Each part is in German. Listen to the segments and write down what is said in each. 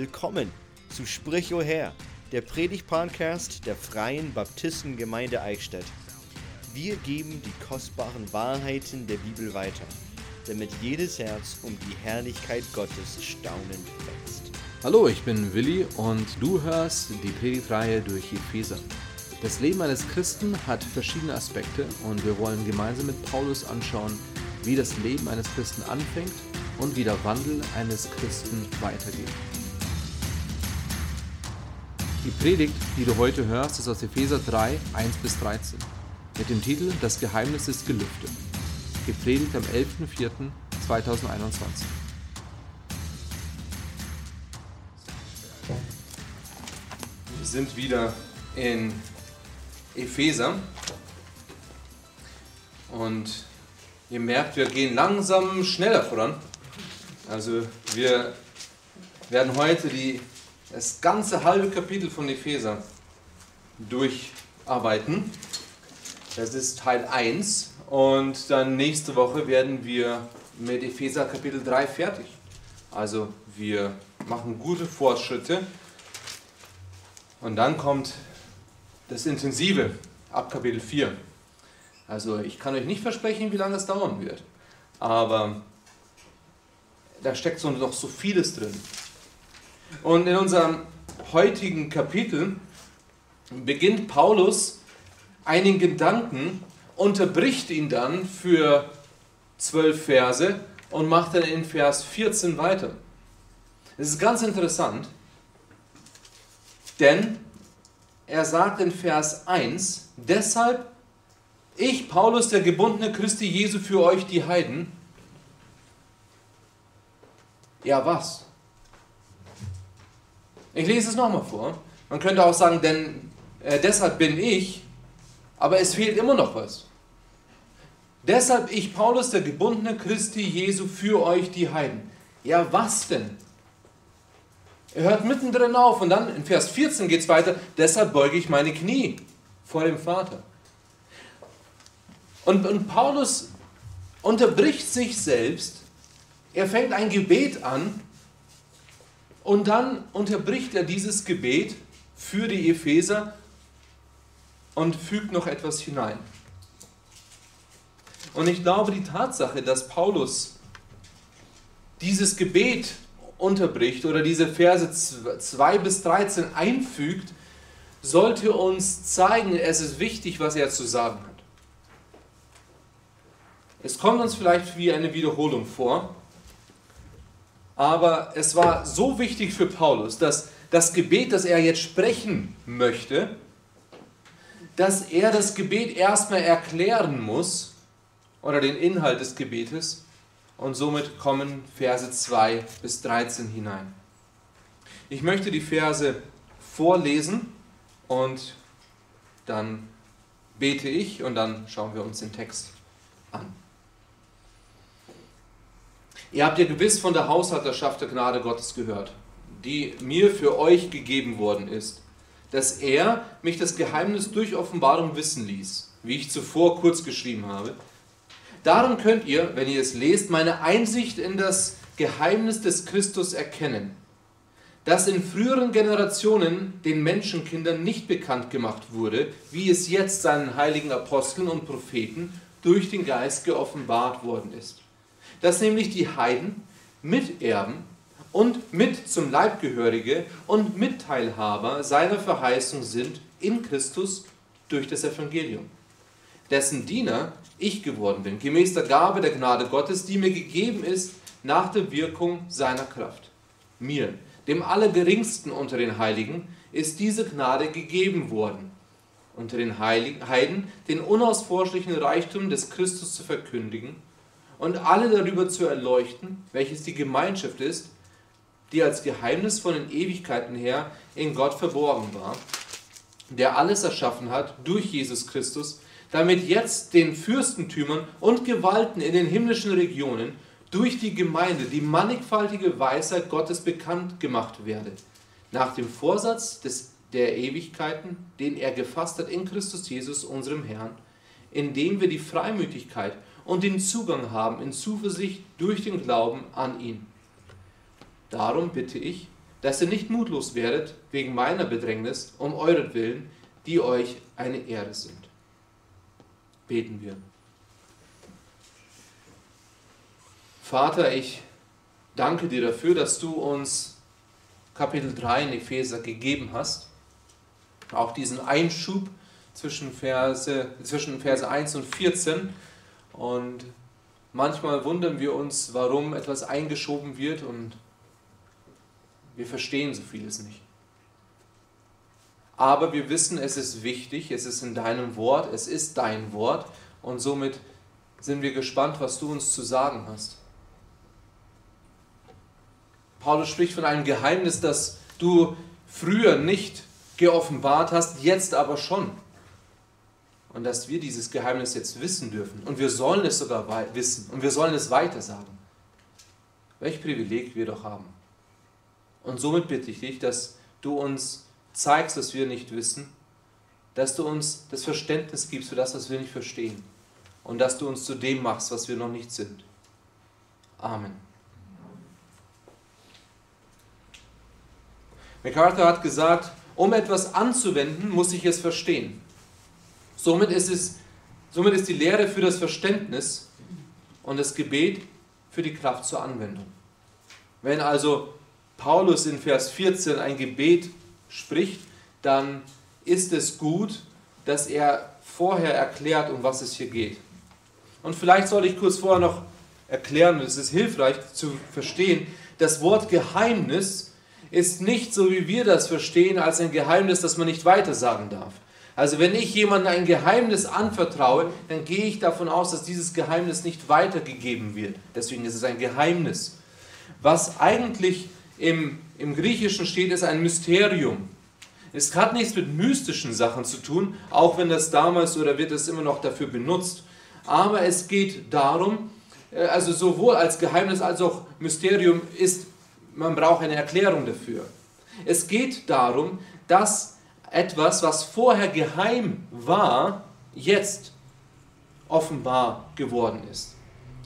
Willkommen zu Sprich o Herr, der Predigt-Podcast der Freien Baptistengemeinde Eichstätt. Wir geben die kostbaren Wahrheiten der Bibel weiter, damit jedes Herz um die Herrlichkeit Gottes staunend wächst. Hallo, ich bin Willi und du hörst die Predigtreihe durch Epheser. Das Leben eines Christen hat verschiedene Aspekte und wir wollen gemeinsam mit Paulus anschauen, wie das Leben eines Christen anfängt und wie der Wandel eines Christen weitergeht. Die Predigt, die du heute hörst, ist aus Epheser 3, 1 bis 13 mit dem Titel Das Geheimnis ist gelüftet. Gepredigt am 11.04.2021. Wir sind wieder in Epheser und ihr merkt, wir gehen langsam schneller voran. Also wir werden heute die, das ganze halbe Kapitel von Epheser durcharbeiten. Das ist Teil 1 und dann nächste Woche werden wir mit Epheser Kapitel 3 fertig. Also wir machen gute Fortschritte und dann kommt das Intensive ab Kapitel 4. Also ich kann euch nicht versprechen, wie lange es dauern wird, aber da steckt so noch so vieles drin. Und in unserem heutigen Kapitel beginnt Paulus einen Gedanken, unterbricht ihn dann für zwölf Verse und macht dann in Vers 14 weiter. Es ist ganz interessant, denn er sagt in Vers 1, deshalb ich, Paulus, der gebundene Christi Jesu für euch, die Heiden, ja, was? Ich lese es nochmal vor. Man könnte auch sagen, denn äh, deshalb bin ich, aber es fehlt immer noch was. Deshalb ich, Paulus, der gebundene Christi Jesu, für euch die Heiden. Ja, was denn? Er hört mittendrin auf und dann in Vers 14 geht es weiter. Deshalb beuge ich meine Knie vor dem Vater. Und, und Paulus unterbricht sich selbst er fängt ein Gebet an und dann unterbricht er dieses Gebet für die Epheser und fügt noch etwas hinein. Und ich glaube, die Tatsache, dass Paulus dieses Gebet unterbricht oder diese Verse 2 bis 13 einfügt, sollte uns zeigen, es ist wichtig, was er zu sagen hat. Es kommt uns vielleicht wie eine Wiederholung vor, aber es war so wichtig für Paulus, dass das Gebet, das er jetzt sprechen möchte, dass er das Gebet erstmal erklären muss oder den Inhalt des Gebetes und somit kommen Verse 2 bis 13 hinein. Ich möchte die Verse vorlesen und dann bete ich und dann schauen wir uns den Text an. Ihr habt ja gewiss von der Haushalterschaft der Gnade Gottes gehört, die mir für euch gegeben worden ist, dass er mich das Geheimnis durch Offenbarung wissen ließ, wie ich zuvor kurz geschrieben habe. Darum könnt ihr, wenn ihr es lest, meine Einsicht in das Geheimnis des Christus erkennen, das in früheren Generationen den Menschenkindern nicht bekannt gemacht wurde, wie es jetzt seinen heiligen Aposteln und Propheten durch den Geist geoffenbart worden ist dass nämlich die Heiden Miterben und mit zum Leibgehörige und Mitteilhaber seiner Verheißung sind in Christus durch das Evangelium, dessen Diener ich geworden bin, gemäß der Gabe der Gnade Gottes, die mir gegeben ist nach der Wirkung seiner Kraft. Mir, dem Allergeringsten unter den Heiligen, ist diese Gnade gegeben worden, unter den Heiden den unausforschlichen Reichtum des Christus zu verkündigen und alle darüber zu erleuchten, welches die Gemeinschaft ist, die als Geheimnis von den Ewigkeiten her in Gott verborgen war, der alles erschaffen hat durch Jesus Christus, damit jetzt den Fürstentümern und Gewalten in den himmlischen Regionen durch die Gemeinde die mannigfaltige Weisheit Gottes bekannt gemacht werde, nach dem Vorsatz des, der Ewigkeiten, den er gefasst hat in Christus Jesus, unserem Herrn, indem wir die Freimütigkeit und den Zugang haben in Zuversicht durch den Glauben an ihn. Darum bitte ich, dass ihr nicht mutlos werdet wegen meiner Bedrängnis, um euretwillen, die euch eine Ehre sind. Beten wir. Vater, ich danke dir dafür, dass du uns Kapitel 3 in Epheser gegeben hast. Auch diesen Einschub zwischen Verse, zwischen Verse 1 und 14. Und manchmal wundern wir uns, warum etwas eingeschoben wird und wir verstehen so vieles nicht. Aber wir wissen, es ist wichtig, es ist in deinem Wort, es ist dein Wort und somit sind wir gespannt, was du uns zu sagen hast. Paulus spricht von einem Geheimnis, das du früher nicht geoffenbart hast, jetzt aber schon. Und dass wir dieses Geheimnis jetzt wissen dürfen. Und wir sollen es sogar wissen. Und wir sollen es weitersagen. Welch Privileg wir doch haben. Und somit bitte ich dich, dass du uns zeigst, was wir nicht wissen, dass du uns das Verständnis gibst für das, was wir nicht verstehen und dass du uns zu dem machst, was wir noch nicht sind. Amen. MacArthur hat gesagt, um etwas anzuwenden, muss ich es verstehen. Somit ist, es, somit ist die Lehre für das Verständnis und das Gebet für die Kraft zur Anwendung. Wenn also Paulus in Vers 14 ein Gebet spricht, dann ist es gut, dass er vorher erklärt, um was es hier geht. Und vielleicht soll ich kurz vorher noch erklären, es ist hilfreich zu verstehen, das Wort Geheimnis ist nicht so, wie wir das verstehen, als ein Geheimnis, das man nicht weitersagen darf. Also wenn ich jemandem ein Geheimnis anvertraue, dann gehe ich davon aus, dass dieses Geheimnis nicht weitergegeben wird. Deswegen ist es ein Geheimnis. Was eigentlich im, im Griechischen steht, ist ein Mysterium. Es hat nichts mit mystischen Sachen zu tun, auch wenn das damals oder wird es immer noch dafür benutzt. Aber es geht darum, äh, also sowohl als Geheimnis als auch Mysterium ist, man braucht eine Erklärung dafür. Es geht darum, dass etwas, was vorher geheim war, jetzt offenbar geworden ist.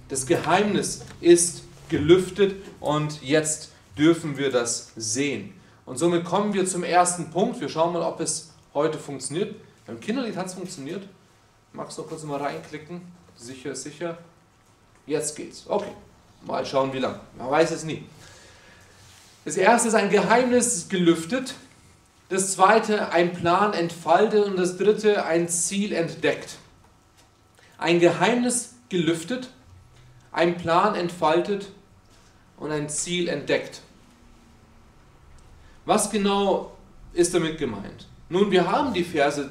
Das Geheimnis ist gelüftet und jetzt dürfen wir das sehen. Und somit kommen wir zum ersten Punkt. Wir schauen mal, ob es heute funktioniert. Beim Kinderlied hat es funktioniert. Magst du kurz mal reinklicken? Sicher sicher. Jetzt geht's. Okay. Mal schauen, wie lang. Man weiß es nie. Das erste ist ein Geheimnis gelüftet. Das zweite ein Plan entfaltet. Und das dritte ein Ziel entdeckt. Ein Geheimnis gelüftet, ein Plan entfaltet und ein Ziel entdeckt. Was genau ist damit gemeint? Nun, wir haben die Verse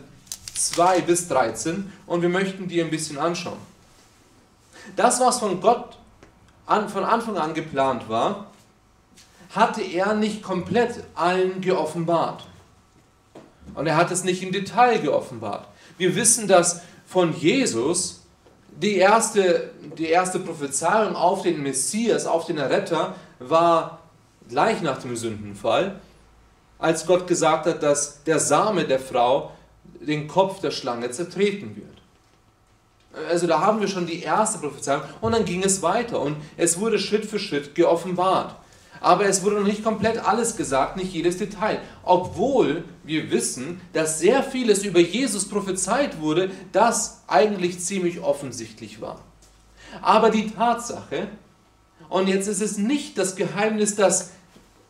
2 bis 13 und wir möchten die ein bisschen anschauen. Das, was von Gott an, von Anfang an geplant war, hatte er nicht komplett allen geoffenbart. Und er hat es nicht im Detail geoffenbart. Wir wissen, dass von Jesus die erste, die erste Prophezeiung auf den Messias, auf den Retter, war gleich nach dem Sündenfall, als Gott gesagt hat, dass der Same der Frau den Kopf der Schlange zertreten wird. Also da haben wir schon die erste Prophezeiung und dann ging es weiter und es wurde Schritt für Schritt geoffenbart. Aber es wurde noch nicht komplett alles gesagt, nicht jedes Detail. Obwohl wir wissen, dass sehr vieles über Jesus prophezeit wurde, das eigentlich ziemlich offensichtlich war. Aber die Tatsache, und jetzt ist es nicht das Geheimnis, dass,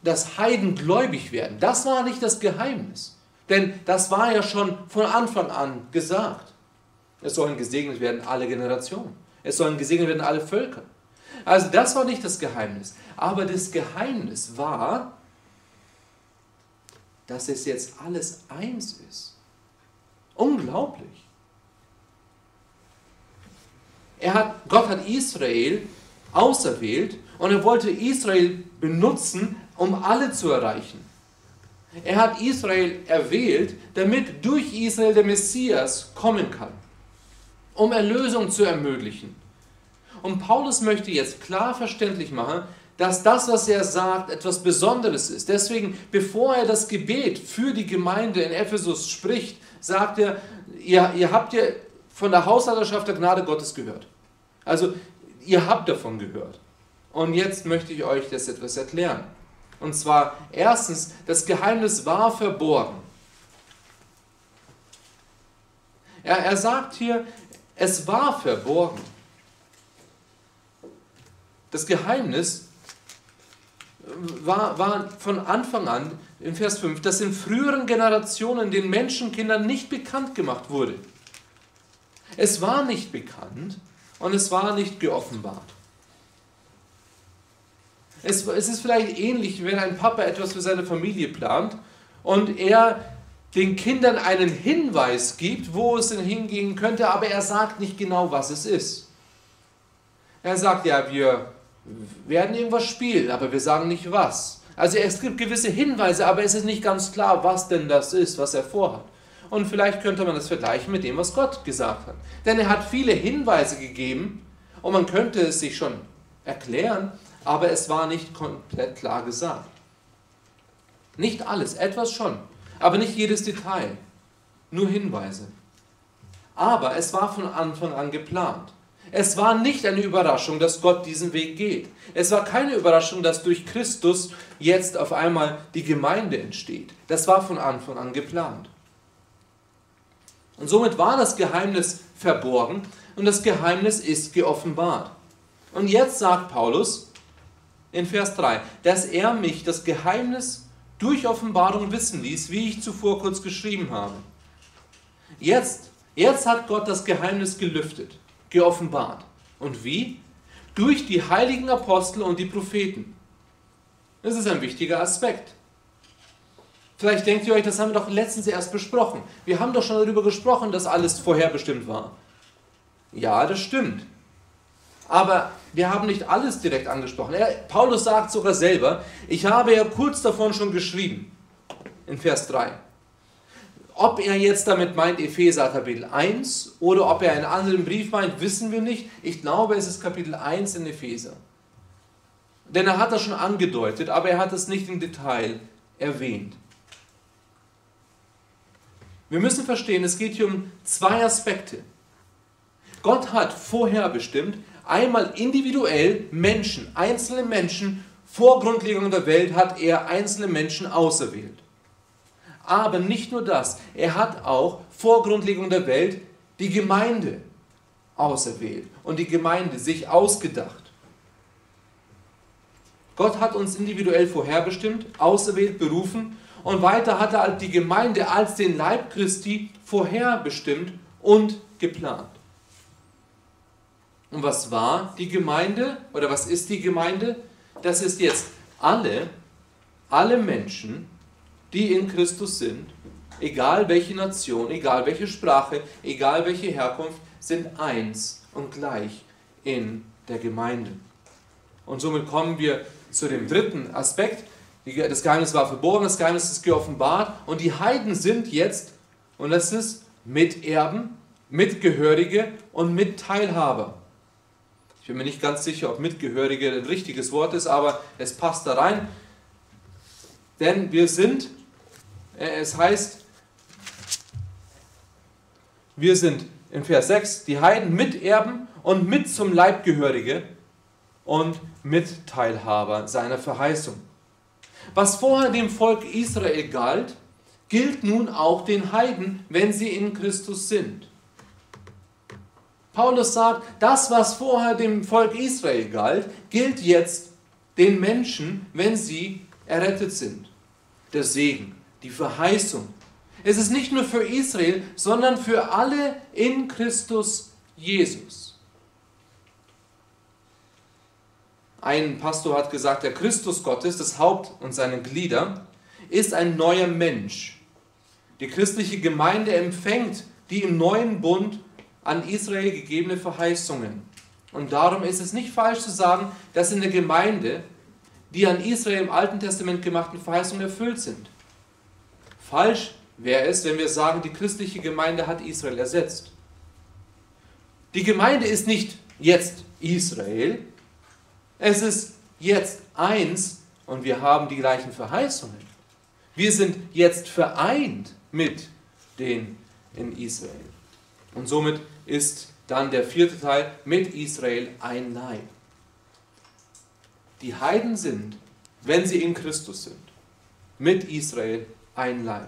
dass Heiden gläubig werden, das war nicht das Geheimnis. Denn das war ja schon von Anfang an gesagt. Es sollen gesegnet werden alle Generationen. Es sollen gesegnet werden alle Völker. Also das war nicht das Geheimnis. Aber das Geheimnis war, dass es jetzt alles eins ist. Unglaublich. Er hat, Gott hat Israel auserwählt und er wollte Israel benutzen, um alle zu erreichen. Er hat Israel erwählt, damit durch Israel der Messias kommen kann, um Erlösung zu ermöglichen. Und Paulus möchte jetzt klar verständlich machen, dass das, was er sagt, etwas Besonderes ist. Deswegen, bevor er das Gebet für die Gemeinde in Ephesus spricht, sagt er, ihr, ihr habt ja von der Haushalterschaft der Gnade Gottes gehört. Also, ihr habt davon gehört. Und jetzt möchte ich euch das etwas erklären. Und zwar erstens, das Geheimnis war verborgen. Er, er sagt hier, es war verborgen. Das Geheimnis war, war von Anfang an, in Vers 5, dass in früheren Generationen den Menschenkindern nicht bekannt gemacht wurde. Es war nicht bekannt und es war nicht geoffenbart. Es, es ist vielleicht ähnlich, wenn ein Papa etwas für seine Familie plant und er den Kindern einen Hinweis gibt, wo es denn hingehen könnte, aber er sagt nicht genau, was es ist. Er sagt, ja, wir werden irgendwas spielen, aber wir sagen nicht was. Also es gibt gewisse Hinweise, aber es ist nicht ganz klar, was denn das ist, was er vorhat. Und vielleicht könnte man das vergleichen mit dem, was Gott gesagt hat. Denn er hat viele Hinweise gegeben und man könnte es sich schon erklären, aber es war nicht komplett klar gesagt. Nicht alles, etwas schon, aber nicht jedes Detail, nur Hinweise. Aber es war von Anfang an geplant. Es war nicht eine Überraschung, dass Gott diesen Weg geht. Es war keine Überraschung, dass durch Christus jetzt auf einmal die Gemeinde entsteht. Das war von Anfang an geplant. Und somit war das Geheimnis verborgen und das Geheimnis ist geoffenbart. Und jetzt sagt Paulus in Vers 3, dass er mich das Geheimnis durch Offenbarung wissen ließ, wie ich zuvor kurz geschrieben habe. Jetzt, jetzt hat Gott das Geheimnis gelüftet geoffenbart. Und wie? Durch die heiligen Apostel und die Propheten. Das ist ein wichtiger Aspekt. Vielleicht denkt ihr euch, das haben wir doch letztens erst besprochen. Wir haben doch schon darüber gesprochen, dass alles vorherbestimmt war. Ja, das stimmt. Aber wir haben nicht alles direkt angesprochen. Er, Paulus sagt sogar selber, ich habe ja kurz davon schon geschrieben, in Vers 3. Ob er jetzt damit meint Epheser Kapitel 1 oder ob er einen anderen Brief meint, wissen wir nicht. Ich glaube, es ist Kapitel 1 in Epheser. Denn er hat das schon angedeutet, aber er hat es nicht im Detail erwähnt. Wir müssen verstehen, es geht hier um zwei Aspekte. Gott hat vorher bestimmt, einmal individuell Menschen, einzelne Menschen, vor Grundlegung der Welt hat er einzelne Menschen auserwählt. Aber nicht nur das, er hat auch vor Grundlegung der Welt die Gemeinde auserwählt und die Gemeinde sich ausgedacht. Gott hat uns individuell vorherbestimmt, auserwählt, berufen und weiter hat er die Gemeinde als den Leib Christi vorherbestimmt und geplant. Und was war die Gemeinde oder was ist die Gemeinde? Das ist jetzt alle, alle Menschen, die in Christus sind, egal welche Nation, egal welche Sprache, egal welche Herkunft, sind eins und gleich in der Gemeinde. Und somit kommen wir zu dem dritten Aspekt. Das Geheimnis war verborgen, das Geheimnis ist geoffenbart und die Heiden sind jetzt, und das ist Miterben, Mitgehörige und Mitteilhaber. Ich bin mir nicht ganz sicher, ob Mitgehörige ein richtiges Wort ist, aber es passt da rein. Denn wir sind es heißt, wir sind in Vers 6 die Heiden Miterben und mit zum Leibgehörige und Mitteilhaber seiner Verheißung. Was vorher dem Volk Israel galt, gilt nun auch den Heiden, wenn sie in Christus sind. Paulus sagt, das, was vorher dem Volk Israel galt, gilt jetzt den Menschen, wenn sie errettet sind. Der Segen die Verheißung. Es ist nicht nur für Israel, sondern für alle in Christus Jesus. Ein Pastor hat gesagt, der Christus Gottes, das Haupt und seine Glieder, ist ein neuer Mensch. Die christliche Gemeinde empfängt die im neuen Bund an Israel gegebene Verheißungen. Und darum ist es nicht falsch zu sagen, dass in der Gemeinde die an Israel im Alten Testament gemachten Verheißungen erfüllt sind. Falsch wäre es, wenn wir sagen, die christliche Gemeinde hat Israel ersetzt. Die Gemeinde ist nicht jetzt Israel, es ist jetzt eins und wir haben die gleichen Verheißungen. Wir sind jetzt vereint mit den in Israel. Und somit ist dann der vierte Teil mit Israel ein Leib. Die Heiden sind wenn sie in Christus sind. Mit Israel ein Leib.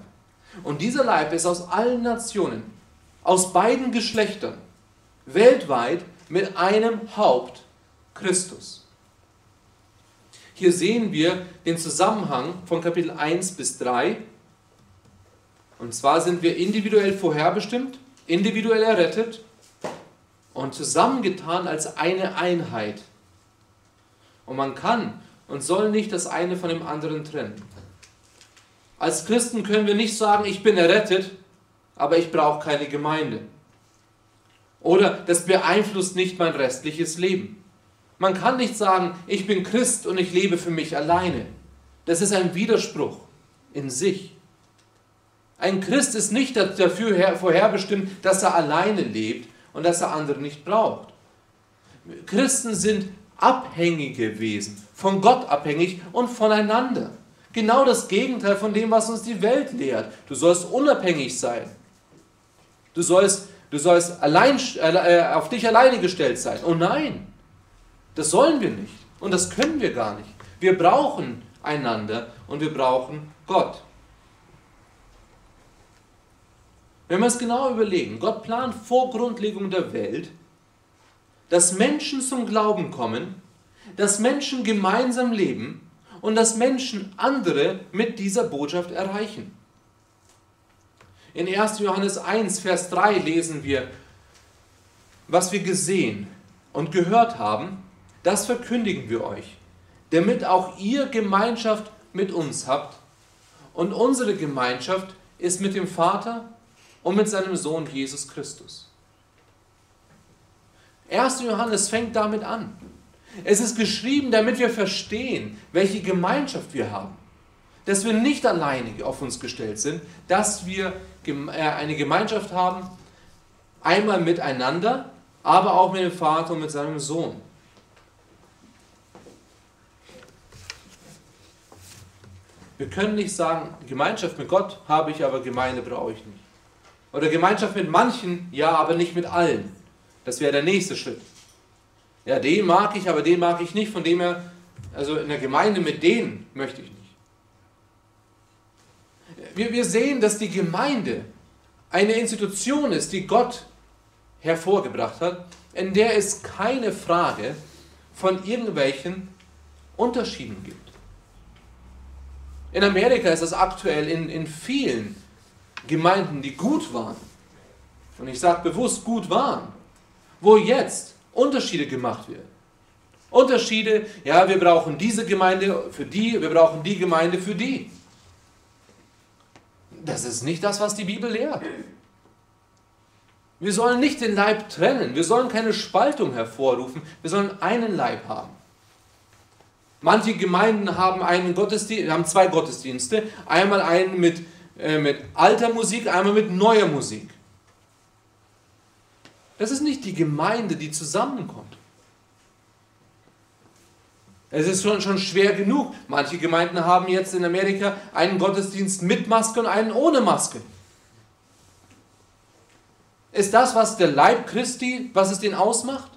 Und dieser Leib ist aus allen Nationen, aus beiden Geschlechtern, weltweit mit einem Haupt, Christus. Hier sehen wir den Zusammenhang von Kapitel 1 bis 3. Und zwar sind wir individuell vorherbestimmt, individuell errettet und zusammengetan als eine Einheit. Und man kann und soll nicht das eine von dem anderen trennen. Als Christen können wir nicht sagen, ich bin errettet, aber ich brauche keine Gemeinde. Oder das beeinflusst nicht mein restliches Leben. Man kann nicht sagen, ich bin Christ und ich lebe für mich alleine. Das ist ein Widerspruch in sich. Ein Christ ist nicht dafür vorherbestimmt, dass er alleine lebt und dass er andere nicht braucht. Christen sind abhängige Wesen, von Gott abhängig und voneinander. Genau das Gegenteil von dem, was uns die Welt lehrt. Du sollst unabhängig sein. Du sollst, du sollst allein, äh, auf dich alleine gestellt sein. Oh nein, das sollen wir nicht. Und das können wir gar nicht. Wir brauchen einander und wir brauchen Gott. Wenn wir es genau überlegen, Gott plant vor Grundlegung der Welt, dass Menschen zum Glauben kommen, dass Menschen gemeinsam leben und dass Menschen andere mit dieser Botschaft erreichen. In 1. Johannes 1, Vers 3 lesen wir, was wir gesehen und gehört haben, das verkündigen wir euch, damit auch ihr Gemeinschaft mit uns habt. Und unsere Gemeinschaft ist mit dem Vater und mit seinem Sohn Jesus Christus. 1. Johannes fängt damit an. Es ist geschrieben, damit wir verstehen, welche Gemeinschaft wir haben. Dass wir nicht alleinig auf uns gestellt sind, dass wir äh, eine Gemeinschaft haben, einmal miteinander, aber auch mit dem Vater und mit seinem Sohn. Wir können nicht sagen, Gemeinschaft mit Gott habe ich, aber Gemeinde brauche ich nicht. Oder Gemeinschaft mit manchen, ja, aber nicht mit allen. Das wäre der nächste Schritt. Ja, den mag ich, aber den mag ich nicht, von dem her, also in der Gemeinde mit denen möchte ich nicht. Wir, wir sehen, dass die Gemeinde eine Institution ist, die Gott hervorgebracht hat, in der es keine Frage von irgendwelchen Unterschieden gibt. In Amerika ist das aktuell in, in vielen Gemeinden, die gut waren, und ich sage bewusst gut waren, wo jetzt Unterschiede gemacht werden. Unterschiede, ja, wir brauchen diese Gemeinde für die, wir brauchen die Gemeinde für die. Das ist nicht das, was die Bibel lehrt. Wir sollen nicht den Leib trennen, wir sollen keine Spaltung hervorrufen, wir sollen einen Leib haben. Manche Gemeinden haben, einen Gottesdienst, haben zwei Gottesdienste. Einmal einen mit, äh, mit alter Musik, einmal mit neuer Musik. Das ist nicht die Gemeinde, die zusammenkommt. Es ist schon, schon schwer genug. Manche Gemeinden haben jetzt in Amerika einen Gottesdienst mit Maske und einen ohne Maske. Ist das, was der Leib Christi, was es den ausmacht?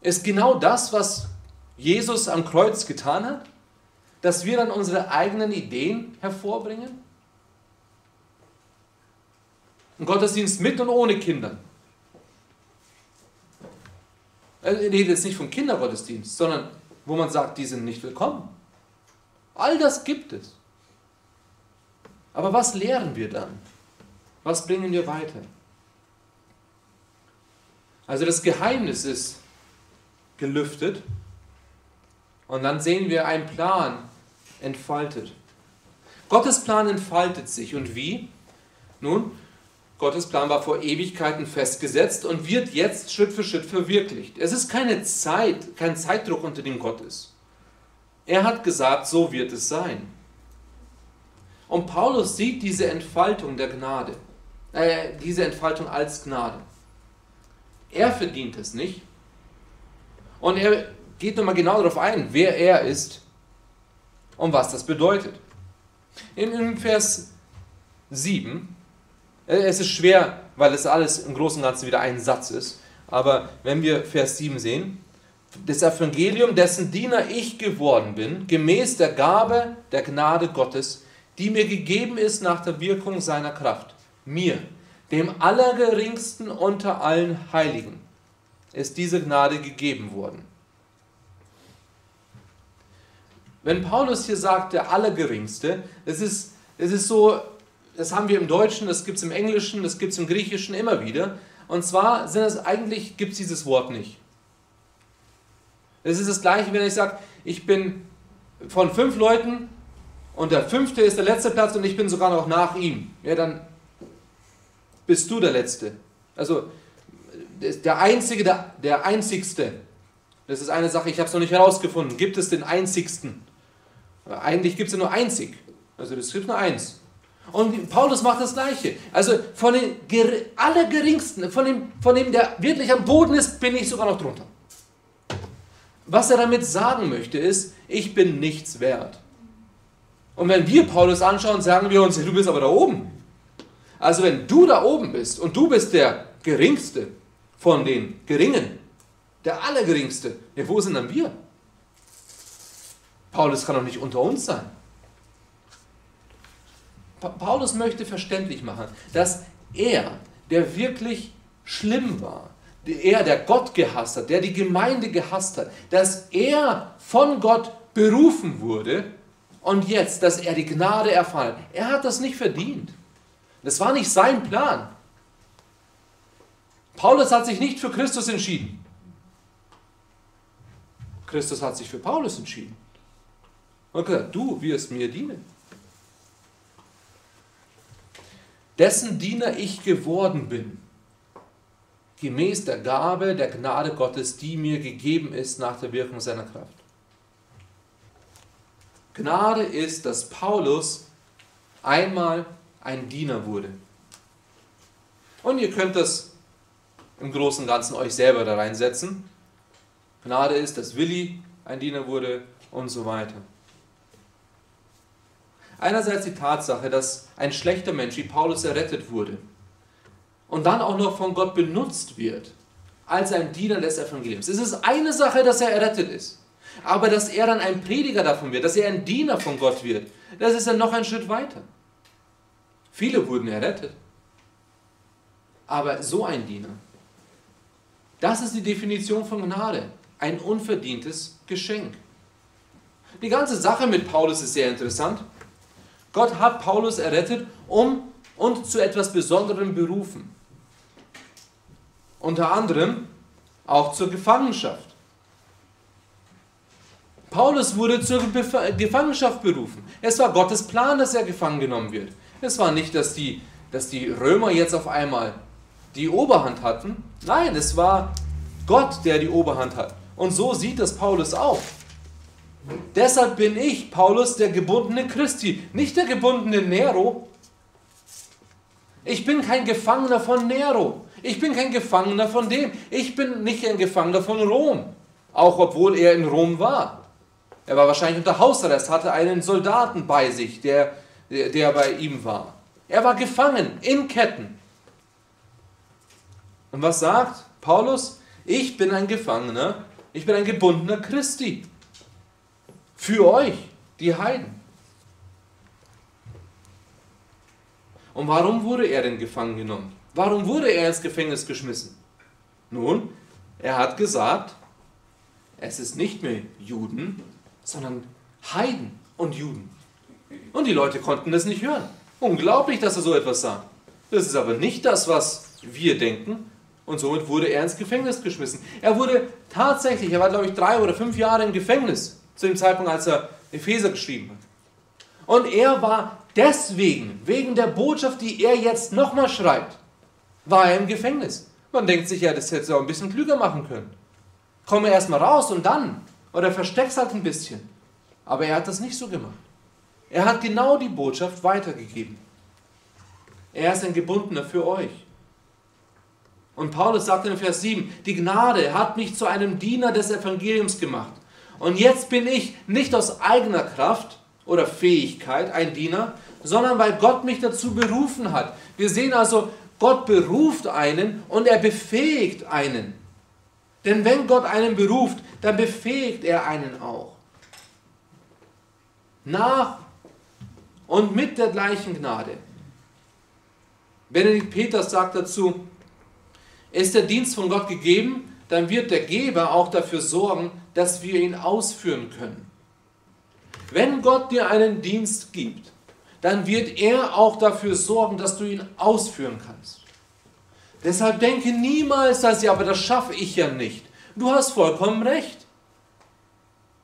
Ist genau das, was Jesus am Kreuz getan hat? Dass wir dann unsere eigenen Ideen hervorbringen? Ein Gottesdienst mit und ohne Kindern. Ich rede jetzt nicht vom Kindergottesdienst, sondern wo man sagt, die sind nicht willkommen. All das gibt es. Aber was lehren wir dann? Was bringen wir weiter? Also das Geheimnis ist gelüftet und dann sehen wir einen Plan entfaltet. Gottes Plan entfaltet sich. Und wie? Nun, Gottes Plan war vor Ewigkeiten festgesetzt und wird jetzt Schritt für Schritt verwirklicht. Es ist keine Zeit, kein Zeitdruck, unter dem Gott ist. Er hat gesagt, so wird es sein. Und Paulus sieht diese Entfaltung der Gnade, äh, diese Entfaltung als Gnade. Er verdient es nicht. Und er geht nochmal genau darauf ein, wer er ist und was das bedeutet. In, in Vers 7, äh, es ist schwer, weil es alles im Großen und Ganzen wieder ein Satz ist, aber wenn wir Vers 7 sehen, das Evangelium, dessen Diener ich geworden bin, gemäß der Gabe der Gnade Gottes, die mir gegeben ist nach der Wirkung seiner Kraft. Mir, dem Allergeringsten unter allen Heiligen, ist diese Gnade gegeben worden. Wenn Paulus hier sagt, der Allergeringste, das ist, das ist so, das haben wir im Deutschen, das gibt es im Englischen, das gibt es im Griechischen immer wieder. Und zwar sind es eigentlich, gibt es dieses Wort nicht. Es ist das gleiche, wenn ich sage, ich bin von fünf Leuten und der fünfte ist der letzte Platz und ich bin sogar noch nach ihm. Ja, dann bist du der Letzte. Also der Einzige, der, der Einzigste. Das ist eine Sache, ich habe es noch nicht herausgefunden. Gibt es den Einzigsten? Eigentlich gibt es ja nur einzig. Also es gibt nur eins. Und Paulus macht das Gleiche. Also von den allergeringsten, von dem, von dem, der wirklich am Boden ist, bin ich sogar noch drunter. Was er damit sagen möchte, ist, ich bin nichts wert. Und wenn wir Paulus anschauen, sagen wir uns, du bist aber da oben. Also wenn du da oben bist und du bist der Geringste von den Geringen, der Allergeringste, ja, wo sind dann wir? Paulus kann doch nicht unter uns sein. Paulus möchte verständlich machen, dass er, der wirklich schlimm war, er, der Gott gehasst hat, der die Gemeinde gehasst hat, dass er von Gott berufen wurde und jetzt, dass er die Gnade erfahren hat. Er hat das nicht verdient. Das war nicht sein Plan. Paulus hat sich nicht für Christus entschieden. Christus hat sich für Paulus entschieden. Und gesagt, du wirst mir dienen. Dessen Diener ich geworden bin, gemäß der Gabe der Gnade Gottes, die mir gegeben ist nach der Wirkung seiner Kraft. Gnade ist, dass Paulus einmal ein Diener wurde. Und ihr könnt das im Großen und Ganzen euch selber da reinsetzen. Gnade ist, dass Willi ein Diener wurde und so weiter. Einerseits die Tatsache, dass ein schlechter Mensch wie Paulus errettet wurde und dann auch noch von Gott benutzt wird als ein Diener des Evangeliums. Es ist eine Sache, dass er errettet ist. Aber dass er dann ein Prediger davon wird, dass er ein Diener von Gott wird, das ist dann noch ein Schritt weiter. Viele wurden errettet. Aber so ein Diener, das ist die Definition von Gnade. Ein unverdientes Geschenk. Die ganze Sache mit Paulus ist sehr interessant. Gott hat Paulus errettet um und zu etwas Besonderem berufen. Unter anderem auch zur Gefangenschaft. Paulus wurde zur Gefangenschaft berufen. Es war Gottes Plan, dass er gefangen genommen wird. Es war nicht, dass die, dass die Römer jetzt auf einmal die Oberhand hatten. Nein, es war Gott, der die Oberhand hat. Und so sieht das Paulus auch. Deshalb bin ich, Paulus, der gebundene Christi, nicht der gebundene Nero. Ich bin kein Gefangener von Nero. Ich bin kein Gefangener von dem. Ich bin nicht ein Gefangener von Rom. Auch obwohl er in Rom war. Er war wahrscheinlich unter Hausarrest, hatte einen Soldaten bei sich, der, der, bei ihm war. Er war gefangen in Ketten. Und was sagt Paulus? Ich bin ein Gefangener, ich bin ein gebundener Christi. Für euch, die Heiden. Und warum wurde er denn gefangen genommen? Warum wurde er ins Gefängnis geschmissen? Nun, er hat gesagt, es ist nicht mehr Juden, sondern Heiden und Juden. Und die Leute konnten das nicht hören. Unglaublich, dass er so etwas sagt. Das ist aber nicht das, was wir denken. Und somit wurde er ins Gefängnis geschmissen. Er wurde tatsächlich, er war glaube ich drei oder fünf Jahre im Gefängnis, zu dem Zeitpunkt, als er Epheser geschrieben hat. Und er war deswegen, wegen der Botschaft, die er jetzt nochmal schreibt, war er im Gefängnis. Man denkt sich ja, das hätte er auch ein bisschen klüger machen können. Komme erstmal raus und dann oder versteckst halt ein bisschen. Aber er hat das nicht so gemacht. Er hat genau die Botschaft weitergegeben. Er ist ein Gebundener für euch. Und Paulus sagt in Vers 7, die Gnade hat mich zu einem Diener des Evangeliums gemacht. Und jetzt bin ich nicht aus eigener Kraft oder Fähigkeit ein Diener, sondern weil Gott mich dazu berufen hat. Wir sehen also, Gott beruft einen und er befähigt einen. Denn wenn Gott einen beruft, dann befähigt er einen auch. Nach und mit der gleichen Gnade. Benedikt Peters sagt dazu, ist der Dienst von Gott gegeben, dann wird der Geber auch dafür sorgen, dass wir ihn ausführen können. Wenn Gott dir einen Dienst gibt, dann wird er auch dafür sorgen, dass du ihn ausführen kannst. Deshalb denke niemals, dass ja, aber das schaffe ich ja nicht. Du hast vollkommen recht.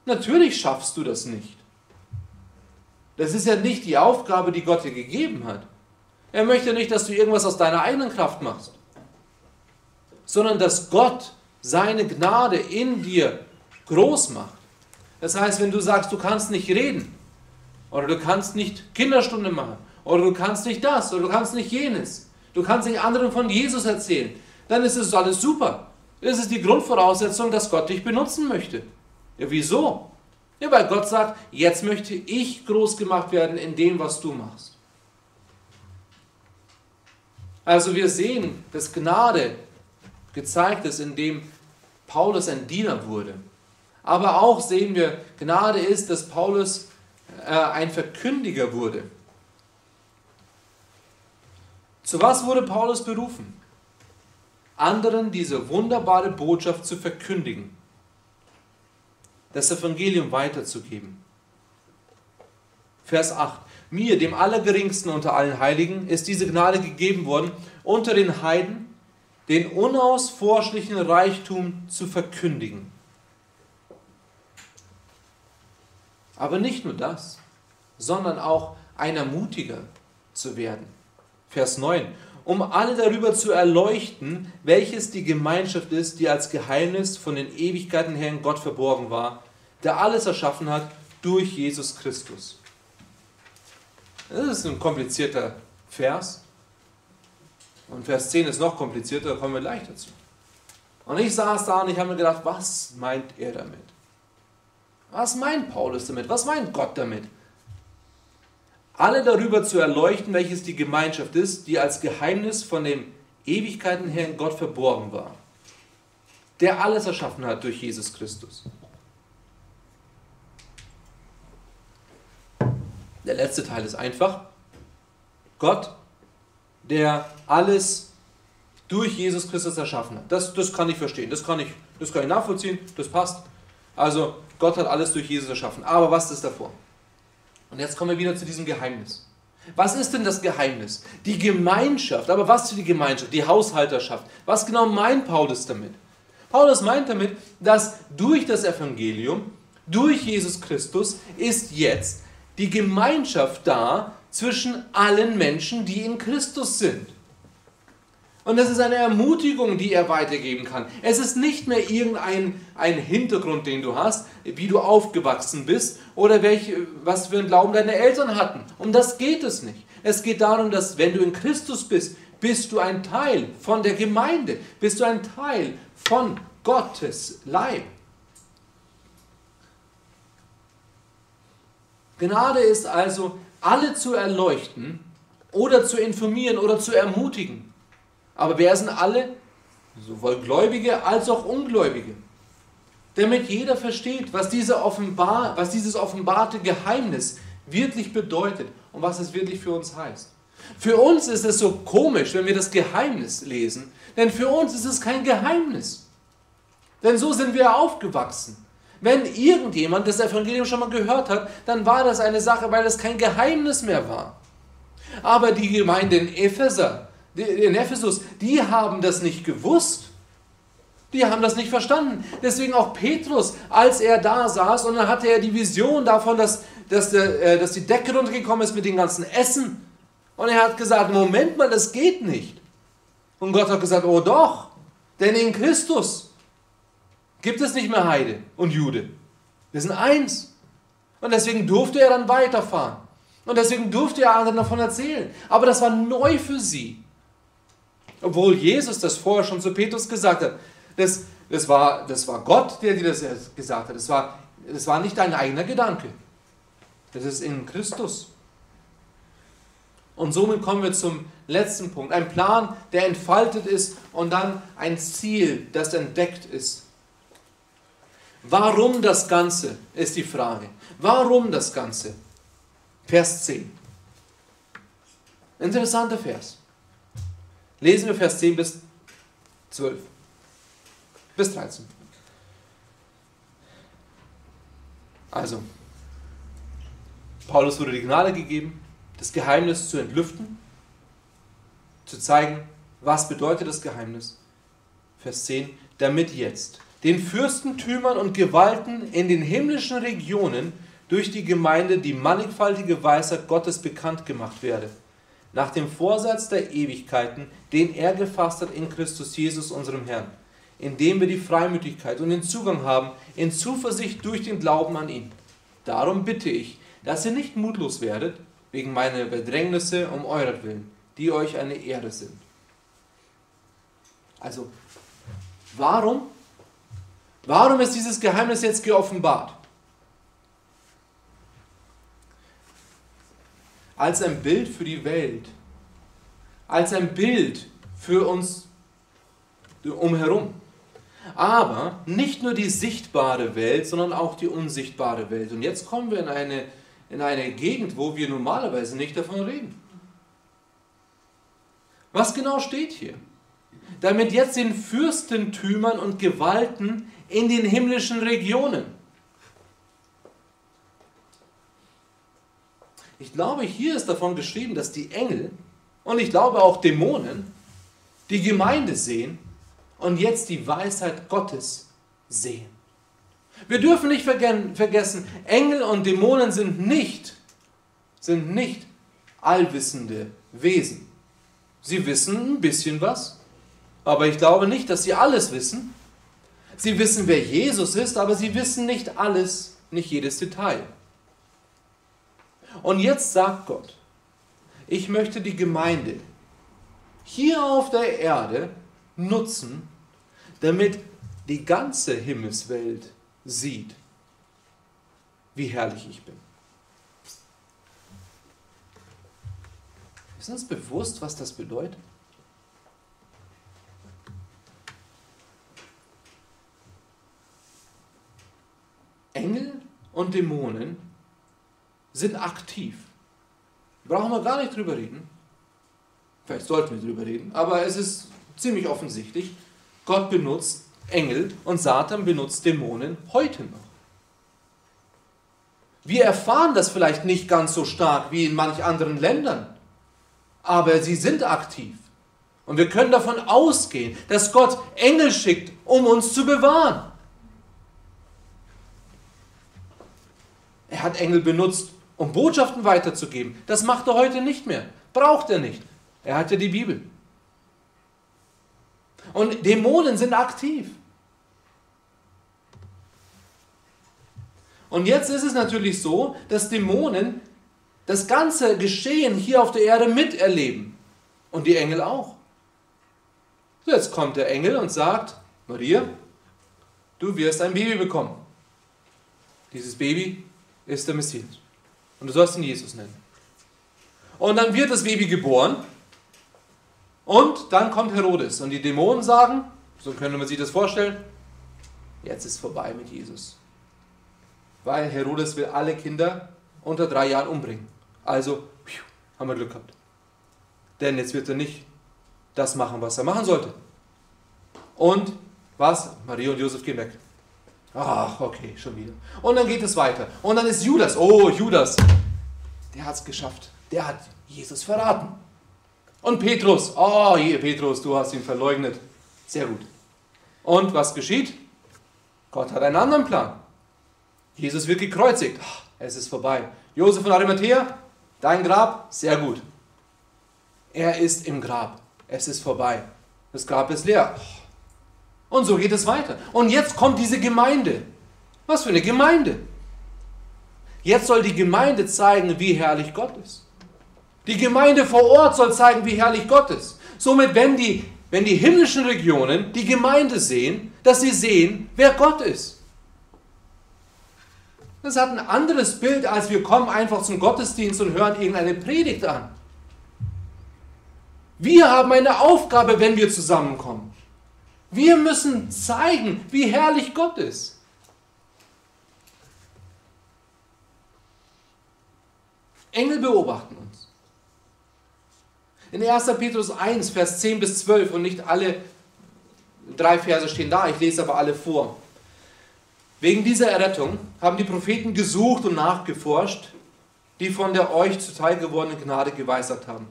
Natürlich schaffst du das nicht. Das ist ja nicht die Aufgabe, die Gott dir gegeben hat. Er möchte nicht, dass du irgendwas aus deiner eigenen Kraft machst, sondern dass Gott seine Gnade in dir groß macht. Das heißt, wenn du sagst, du kannst nicht reden, oder du kannst nicht Kinderstunde machen, oder du kannst nicht das, oder du kannst nicht jenes, du kannst nicht anderen von Jesus erzählen, dann ist es alles super. Das ist die Grundvoraussetzung, dass Gott dich benutzen möchte. Ja, wieso? Ja, weil Gott sagt, jetzt möchte ich groß gemacht werden in dem, was du machst. Also wir sehen, dass Gnade gezeigt ist, indem Paulus ein Diener wurde. Aber auch sehen wir, Gnade ist, dass Paulus äh, ein Verkündiger wurde. Zu was wurde Paulus berufen? Anderen diese wunderbare Botschaft zu verkündigen das Evangelium weiterzugeben. Vers 8. Mir, dem Allergeringsten unter allen Heiligen, ist diese Gnade gegeben worden, unter den Heiden den unausforschlichen Reichtum zu verkündigen. Aber nicht nur das, sondern auch ein Ermutiger zu werden. Vers 9. Um alle darüber zu erleuchten, welches die Gemeinschaft ist, die als Geheimnis von den Ewigkeiten her in Gott verborgen war der alles erschaffen hat durch Jesus Christus. Das ist ein komplizierter Vers. Und Vers 10 ist noch komplizierter, da kommen wir gleich dazu. Und ich saß da und ich habe mir gedacht, was meint er damit? Was meint Paulus damit? Was meint Gott damit? Alle darüber zu erleuchten, welches die Gemeinschaft ist, die als Geheimnis von den Ewigkeiten her in Gott verborgen war, der alles erschaffen hat durch Jesus Christus. Der letzte Teil ist einfach. Gott, der alles durch Jesus Christus erschaffen hat. Das, das kann ich verstehen, das kann ich, das kann ich nachvollziehen, das passt. Also Gott hat alles durch Jesus erschaffen. Aber was ist davor? Und jetzt kommen wir wieder zu diesem Geheimnis. Was ist denn das Geheimnis? Die Gemeinschaft. Aber was für die Gemeinschaft? Die Haushalterschaft. Was genau meint Paulus damit? Paulus meint damit, dass durch das Evangelium, durch Jesus Christus ist jetzt die Gemeinschaft da zwischen allen Menschen, die in Christus sind. Und das ist eine Ermutigung, die er weitergeben kann. Es ist nicht mehr irgendein ein Hintergrund, den du hast, wie du aufgewachsen bist oder welche, was für einen Glauben deine Eltern hatten. Um das geht es nicht. Es geht darum, dass wenn du in Christus bist, bist du ein Teil von der Gemeinde, bist du ein Teil von Gottes Leib. Gnade ist also, alle zu erleuchten oder zu informieren oder zu ermutigen. Aber wer sind alle? Sowohl Gläubige als auch Ungläubige. Damit jeder versteht, was, diese offenbar, was dieses offenbarte Geheimnis wirklich bedeutet und was es wirklich für uns heißt. Für uns ist es so komisch, wenn wir das Geheimnis lesen, denn für uns ist es kein Geheimnis. Denn so sind wir aufgewachsen. Wenn irgendjemand das Evangelium schon mal gehört hat, dann war das eine Sache, weil es kein Geheimnis mehr war. Aber die Gemeinde in Epheser, in Ephesus, die haben das nicht gewusst. Die haben das nicht verstanden. Deswegen auch Petrus, als er da saß und dann hatte er die Vision davon, dass, dass, der, äh, dass die Decke runtergekommen ist mit dem ganzen Essen. Und er hat gesagt, Moment mal, das geht nicht. Und Gott hat gesagt, oh doch, denn in Christus gibt es nicht mehr Heide und Jude. Wir sind eins. Und deswegen durfte er dann weiterfahren. Und deswegen durfte er anderen davon erzählen. Aber das war neu für sie. Obwohl Jesus das vorher schon zu Petrus gesagt hat. Das, das, war, das war Gott, der dir das gesagt hat. Das war, das war nicht dein eigener Gedanke. Das ist in Christus. Und somit kommen wir zum letzten Punkt. Ein Plan, der entfaltet ist und dann ein Ziel, das entdeckt ist Warum das Ganze, ist die Frage. Warum das Ganze? Vers 10. Interessanter Vers. Lesen wir Vers 10 bis 12. Bis 13. Also, Paulus wurde die Gnade gegeben, das Geheimnis zu entlüften, zu zeigen, was bedeutet das Geheimnis. Vers 10, damit jetzt den Fürstentümern und Gewalten in den himmlischen Regionen durch die Gemeinde die mannigfaltige Weisheit Gottes bekannt gemacht werde, nach dem Vorsatz der Ewigkeiten, den er gefasst hat in Christus Jesus, unserem Herrn, indem wir die Freimütigkeit und den Zugang haben in Zuversicht durch den Glauben an ihn. Darum bitte ich, dass ihr nicht mutlos werdet wegen meiner Bedrängnisse um euretwillen, die euch eine Ehre sind. Also, warum? Warum ist dieses Geheimnis jetzt geoffenbart? Als ein Bild für die Welt, als ein Bild für uns umherum. Aber nicht nur die sichtbare Welt, sondern auch die unsichtbare Welt. Und jetzt kommen wir in eine, in eine Gegend, wo wir normalerweise nicht davon reden. Was genau steht hier? Damit jetzt den Fürstentümern und Gewalten in den himmlischen Regionen. Ich glaube, hier ist davon geschrieben, dass die Engel und ich glaube auch Dämonen die Gemeinde sehen und jetzt die Weisheit Gottes sehen. Wir dürfen nicht vergessen, Engel und Dämonen sind nicht, sind nicht allwissende Wesen. Sie wissen ein bisschen was, aber ich glaube nicht, dass sie alles wissen. Sie wissen, wer Jesus ist, aber sie wissen nicht alles, nicht jedes Detail. Und jetzt sagt Gott, ich möchte die Gemeinde hier auf der Erde nutzen, damit die ganze Himmelswelt sieht, wie herrlich ich bin. Ist uns bewusst, was das bedeutet? Engel und Dämonen sind aktiv. Brauchen wir gar nicht drüber reden. Vielleicht sollten wir drüber reden, aber es ist ziemlich offensichtlich. Gott benutzt Engel und Satan benutzt Dämonen heute noch. Wir erfahren das vielleicht nicht ganz so stark wie in manch anderen Ländern, aber sie sind aktiv. Und wir können davon ausgehen, dass Gott Engel schickt, um uns zu bewahren. Er hat Engel benutzt, um Botschaften weiterzugeben. Das macht er heute nicht mehr. Braucht er nicht. Er hat ja die Bibel. Und Dämonen sind aktiv. Und jetzt ist es natürlich so, dass Dämonen das ganze Geschehen hier auf der Erde miterleben. Und die Engel auch. So, jetzt kommt der Engel und sagt, Maria, du wirst ein Baby bekommen. Dieses Baby ist der Messias. Und du sollst ihn Jesus nennen. Und dann wird das Baby geboren. Und dann kommt Herodes. Und die Dämonen sagen, so können wir sich das vorstellen, jetzt ist vorbei mit Jesus. Weil Herodes will alle Kinder unter drei Jahren umbringen. Also haben wir Glück gehabt. Denn jetzt wird er nicht das machen, was er machen sollte. Und was? Maria und Josef gehen weg. Ach, okay, schon wieder. Und dann geht es weiter. Und dann ist Judas. Oh, Judas. Der hat es geschafft. Der hat Jesus verraten. Und Petrus. Oh, hier, Petrus, du hast ihn verleugnet. Sehr gut. Und was geschieht? Gott hat einen anderen Plan. Jesus wird gekreuzigt. Ach, es ist vorbei. Josef von Arimathea, dein Grab, sehr gut. Er ist im Grab. Es ist vorbei. Das Grab ist leer. Und so geht es weiter. Und jetzt kommt diese Gemeinde. Was für eine Gemeinde. Jetzt soll die Gemeinde zeigen, wie herrlich Gott ist. Die Gemeinde vor Ort soll zeigen, wie herrlich Gott ist. Somit, wenn die, wenn die himmlischen Regionen die Gemeinde sehen, dass sie sehen, wer Gott ist. Das hat ein anderes Bild, als wir kommen einfach zum Gottesdienst und hören irgendeine Predigt an. Wir haben eine Aufgabe, wenn wir zusammenkommen. Wir müssen zeigen, wie herrlich Gott ist. Engel beobachten uns. In 1. Petrus 1, Vers 10 bis 12, und nicht alle drei Verse stehen da, ich lese aber alle vor. Wegen dieser Errettung haben die Propheten gesucht und nachgeforscht, die von der euch zuteil gewordenen Gnade geweissagt haben.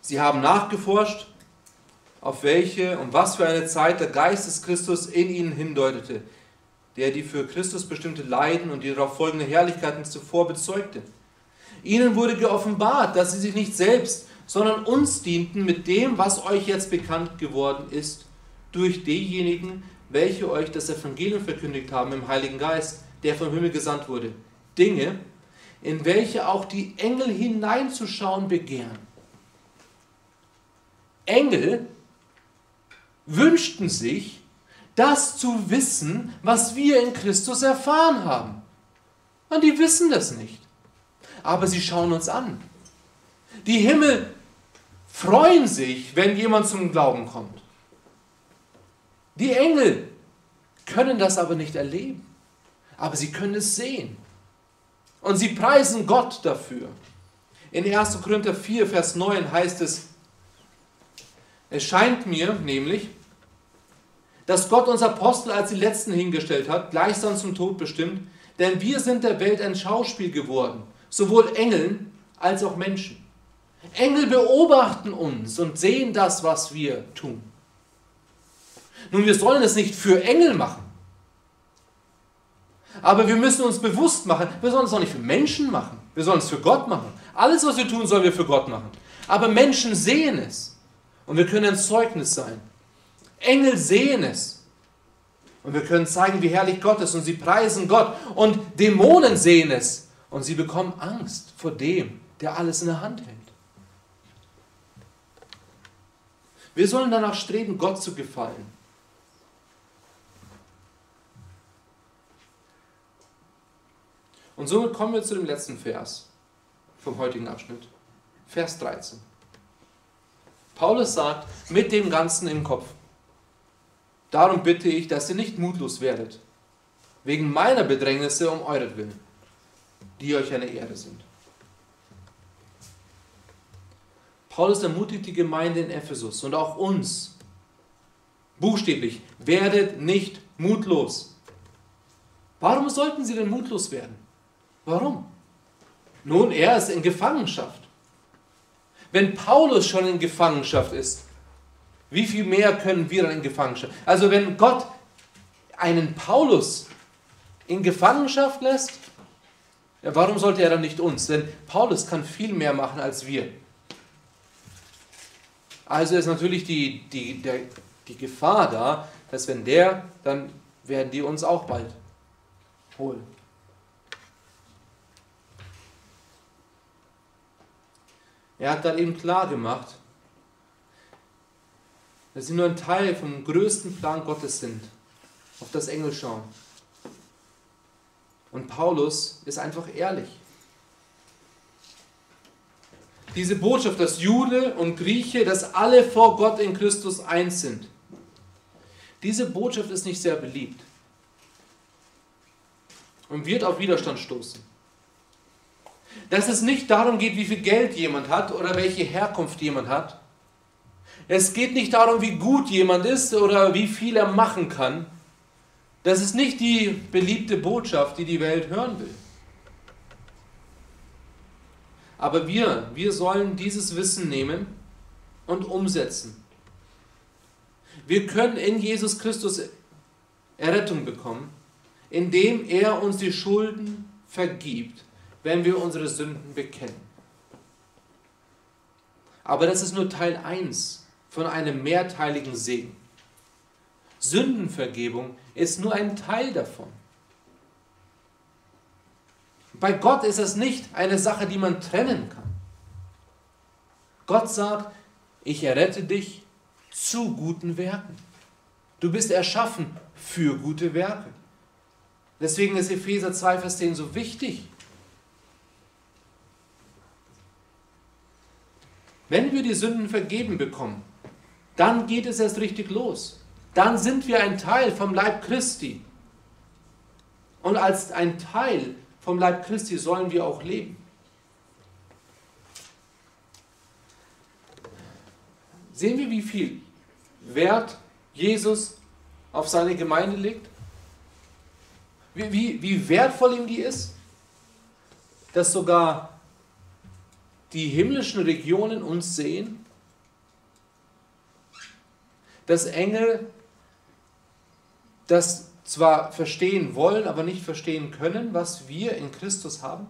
Sie haben nachgeforscht auf welche und was für eine Zeit der Geist des Christus in ihnen hindeutete, der die für Christus bestimmte Leiden und die darauf folgende Herrlichkeiten zuvor bezeugte. Ihnen wurde geoffenbart, dass sie sich nicht selbst, sondern uns dienten mit dem, was euch jetzt bekannt geworden ist, durch diejenigen, welche euch das Evangelium verkündigt haben im Heiligen Geist, der vom Himmel gesandt wurde. Dinge, in welche auch die Engel hineinzuschauen begehren. Engel wünschten sich, das zu wissen, was wir in Christus erfahren haben. Und die wissen das nicht. Aber sie schauen uns an. Die Himmel freuen sich, wenn jemand zum Glauben kommt. Die Engel können das aber nicht erleben. Aber sie können es sehen. Und sie preisen Gott dafür. In 1. Korinther 4, Vers 9 heißt es, es scheint mir nämlich, dass Gott uns Apostel als die Letzten hingestellt hat, gleichsam zum Tod bestimmt, denn wir sind der Welt ein Schauspiel geworden, sowohl Engeln als auch Menschen. Engel beobachten uns und sehen das, was wir tun. Nun, wir sollen es nicht für Engel machen, aber wir müssen uns bewusst machen, wir sollen es auch nicht für Menschen machen, wir sollen es für Gott machen. Alles, was wir tun, sollen wir für Gott machen. Aber Menschen sehen es und wir können ein Zeugnis sein. Engel sehen es. Und wir können zeigen, wie herrlich Gott ist und sie preisen Gott. Und Dämonen sehen es und sie bekommen Angst vor dem, der alles in der Hand hält. Wir sollen danach streben, Gott zu gefallen. Und somit kommen wir zu dem letzten Vers vom heutigen Abschnitt. Vers 13. Paulus sagt, mit dem Ganzen im Kopf. Darum bitte ich, dass ihr nicht mutlos werdet, wegen meiner Bedrängnisse um euretwillen, die euch eine Ehre sind. Paulus ermutigt die Gemeinde in Ephesus und auch uns, buchstäblich, werdet nicht mutlos. Warum sollten sie denn mutlos werden? Warum? Nun, er ist in Gefangenschaft. Wenn Paulus schon in Gefangenschaft ist, wie viel mehr können wir dann in Gefangenschaft? Also wenn Gott einen Paulus in Gefangenschaft lässt, warum sollte er dann nicht uns? Denn Paulus kann viel mehr machen als wir. Also ist natürlich die, die, der, die Gefahr da, dass wenn der, dann werden die uns auch bald holen. Er hat dann eben klar gemacht, dass sie nur ein Teil vom größten Plan Gottes sind, auf das Engel schauen. Und Paulus ist einfach ehrlich. Diese Botschaft, dass Jude und Grieche, dass alle vor Gott in Christus eins sind. Diese Botschaft ist nicht sehr beliebt und wird auf Widerstand stoßen. Dass es nicht darum geht, wie viel Geld jemand hat oder welche Herkunft jemand hat, es geht nicht darum, wie gut jemand ist oder wie viel er machen kann. Das ist nicht die beliebte Botschaft, die die Welt hören will. Aber wir, wir sollen dieses Wissen nehmen und umsetzen. Wir können in Jesus Christus Errettung bekommen, indem er uns die Schulden vergibt, wenn wir unsere Sünden bekennen. Aber das ist nur Teil 1 von einem mehrteiligen Segen. Sündenvergebung ist nur ein Teil davon. Bei Gott ist es nicht eine Sache, die man trennen kann. Gott sagt, ich errette dich zu guten Werken. Du bist erschaffen für gute Werke. Deswegen ist Epheser 2, Vers 10 so wichtig. Wenn wir die Sünden vergeben bekommen, dann geht es erst richtig los. Dann sind wir ein Teil vom Leib Christi. Und als ein Teil vom Leib Christi sollen wir auch leben. Sehen wir, wie viel Wert Jesus auf seine Gemeinde legt? Wie, wie, wie wertvoll ihm die ist? Dass sogar die himmlischen Regionen uns sehen? Dass Engel das zwar verstehen wollen, aber nicht verstehen können, was wir in Christus haben?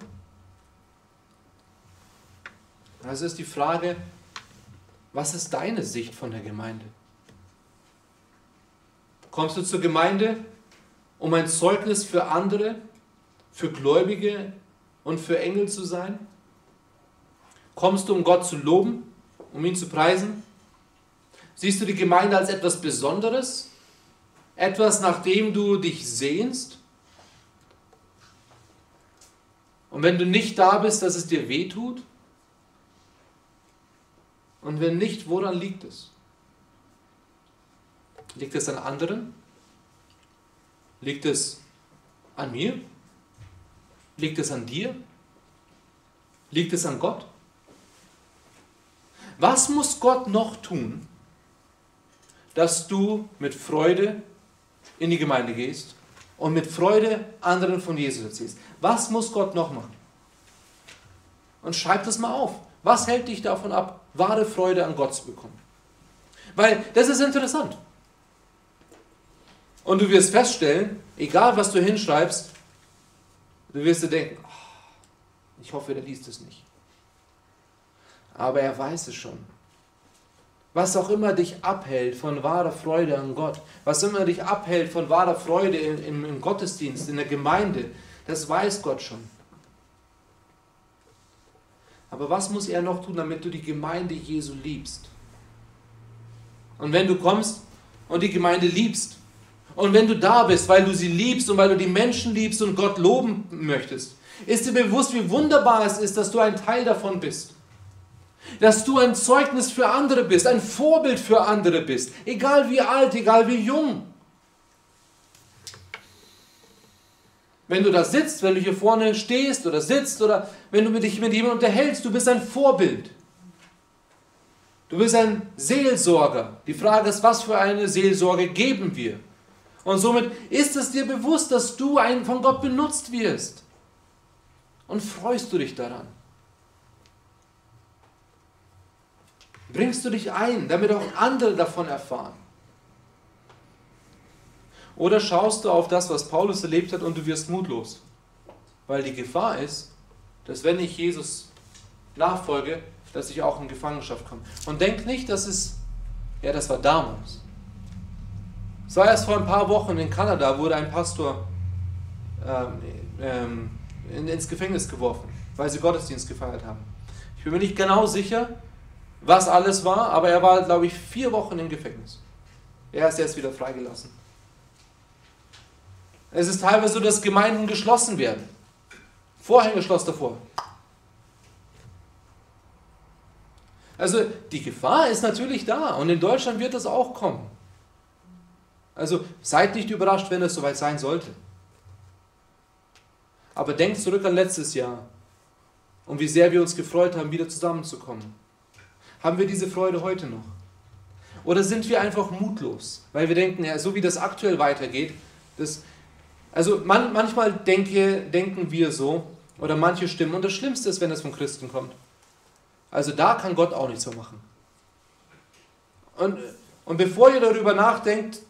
Also ist die Frage, was ist deine Sicht von der Gemeinde? Kommst du zur Gemeinde, um ein Zeugnis für andere, für Gläubige und für Engel zu sein? Kommst du, um Gott zu loben, um ihn zu preisen? Siehst du die Gemeinde als etwas Besonderes? Etwas, nach dem du dich sehnst? Und wenn du nicht da bist, dass es dir weh tut? Und wenn nicht, woran liegt es? Liegt es an anderen? Liegt es an mir? Liegt es an dir? Liegt es an Gott? Was muss Gott noch tun, dass du mit Freude in die Gemeinde gehst und mit Freude anderen von Jesus erzählst? Was muss Gott noch machen? Und schreib das mal auf. Was hält dich davon ab, wahre Freude an Gott zu bekommen? Weil das ist interessant. Und du wirst feststellen, egal was du hinschreibst, du wirst dir denken, oh, ich hoffe, der liest es nicht. Aber er weiß es schon. Was auch immer dich abhält von wahrer Freude an Gott, was immer dich abhält von wahrer Freude im, im Gottesdienst, in der Gemeinde, das weiß Gott schon. Aber was muss er noch tun, damit du die Gemeinde Jesu liebst? Und wenn du kommst und die Gemeinde liebst, und wenn du da bist, weil du sie liebst und weil du die Menschen liebst und Gott loben möchtest, ist dir bewusst, wie wunderbar es ist, dass du ein Teil davon bist. Dass du ein Zeugnis für andere bist, ein Vorbild für andere bist, egal wie alt, egal wie jung. Wenn du da sitzt, wenn du hier vorne stehst oder sitzt oder wenn du dich mit jemandem unterhältst, du bist ein Vorbild. Du bist ein Seelsorger. Die Frage ist, was für eine Seelsorge geben wir? Und somit ist es dir bewusst, dass du ein, von Gott benutzt wirst. Und freust du dich daran? Bringst du dich ein, damit auch andere davon erfahren? Oder schaust du auf das, was Paulus erlebt hat und du wirst mutlos? Weil die Gefahr ist, dass wenn ich Jesus nachfolge, dass ich auch in Gefangenschaft komme. Und denk nicht, dass es, ja, das war damals. Es war erst vor ein paar Wochen in Kanada, wurde ein Pastor ähm, ähm, ins Gefängnis geworfen, weil sie Gottesdienst gefeiert haben. Ich bin mir nicht genau sicher, was alles war, aber er war, glaube ich, vier Wochen im Gefängnis. Er ist jetzt wieder freigelassen. Es ist teilweise so, dass Gemeinden geschlossen werden. Vorhängeschloss davor. Also die Gefahr ist natürlich da und in Deutschland wird das auch kommen. Also seid nicht überrascht, wenn es soweit sein sollte. Aber denkt zurück an letztes Jahr und wie sehr wir uns gefreut haben, wieder zusammenzukommen. Haben wir diese Freude heute noch? Oder sind wir einfach mutlos, weil wir denken, ja, so wie das aktuell weitergeht, das, also man, manchmal denke, denken wir so, oder manche stimmen, und das Schlimmste ist, wenn es von Christen kommt. Also da kann Gott auch nichts mehr machen. Und, und bevor ihr darüber nachdenkt,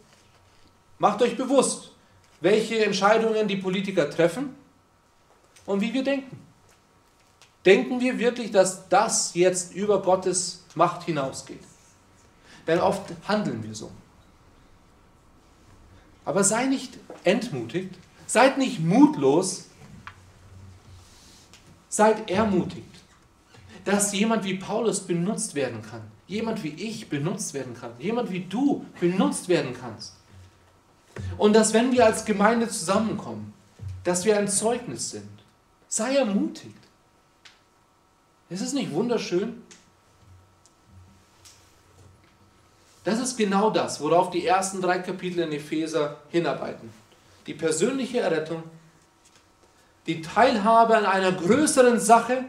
macht euch bewusst, welche Entscheidungen die Politiker treffen und wie wir denken. Denken wir wirklich, dass das jetzt über Gottes Macht hinausgeht? Denn oft handeln wir so. Aber sei nicht entmutigt, seid nicht mutlos, seid ermutigt, dass jemand wie Paulus benutzt werden kann, jemand wie ich benutzt werden kann, jemand wie du benutzt werden kannst. Und dass wenn wir als Gemeinde zusammenkommen, dass wir ein Zeugnis sind. Sei ermutigt. Ist es nicht wunderschön? Das ist genau das, worauf die ersten drei Kapitel in Epheser hinarbeiten. Die persönliche Errettung, die Teilhabe an einer größeren Sache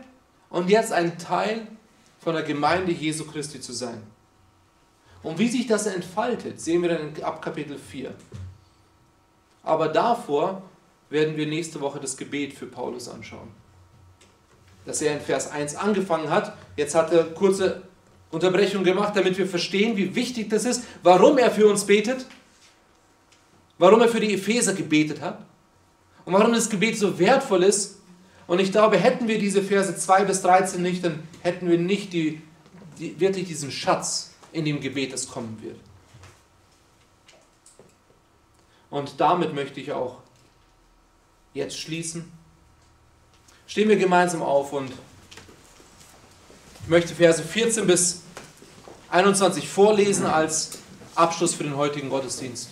und jetzt ein Teil von der Gemeinde Jesu Christi zu sein. Und wie sich das entfaltet, sehen wir dann ab Kapitel 4. Aber davor werden wir nächste Woche das Gebet für Paulus anschauen. Dass er in Vers 1 angefangen hat. Jetzt hat er kurze Unterbrechung gemacht, damit wir verstehen, wie wichtig das ist, warum er für uns betet, warum er für die Epheser gebetet hat und warum das Gebet so wertvoll ist. Und ich glaube, hätten wir diese Verse 2 bis 13 nicht, dann hätten wir nicht die, die, wirklich diesen Schatz in dem Gebet, das kommen wird. Und damit möchte ich auch jetzt schließen. Stehen wir gemeinsam auf und ich möchte Verse 14 bis 21 vorlesen als Abschluss für den heutigen Gottesdienst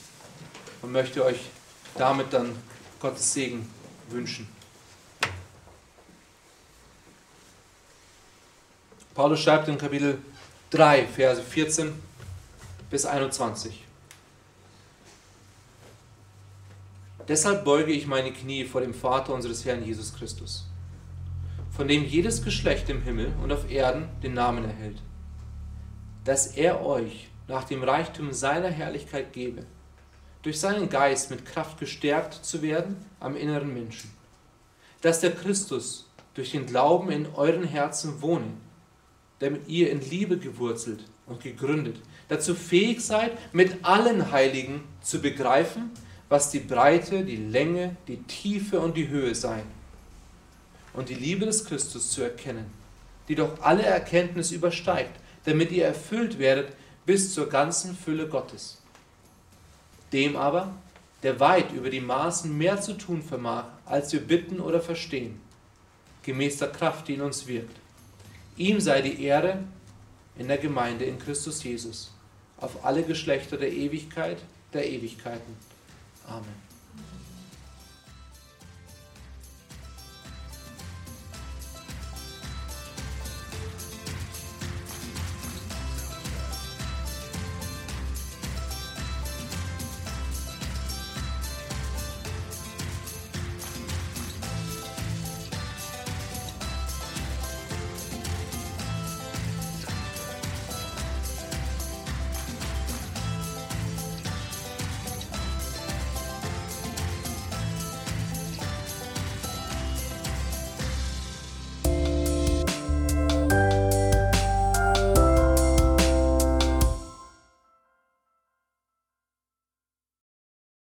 und möchte euch damit dann Gottes Segen wünschen. Paulus schreibt in Kapitel 3, Verse 14 bis 21. Deshalb beuge ich meine Knie vor dem Vater unseres Herrn Jesus Christus, von dem jedes Geschlecht im Himmel und auf Erden den Namen erhält, dass er euch nach dem Reichtum seiner Herrlichkeit gebe, durch seinen Geist mit Kraft gestärkt zu werden am inneren Menschen, dass der Christus durch den Glauben in euren Herzen wohne, damit ihr in Liebe gewurzelt und gegründet, dazu fähig seid, mit allen Heiligen zu begreifen, was die Breite, die Länge, die Tiefe und die Höhe sei. Und die Liebe des Christus zu erkennen, die doch alle Erkenntnis übersteigt, damit ihr erfüllt werdet bis zur ganzen Fülle Gottes. Dem aber, der weit über die Maßen mehr zu tun vermag, als wir bitten oder verstehen, gemäß der Kraft, die in uns wirkt. Ihm sei die Ehre in der Gemeinde in Christus Jesus, auf alle Geschlechter der Ewigkeit der Ewigkeiten. Amen.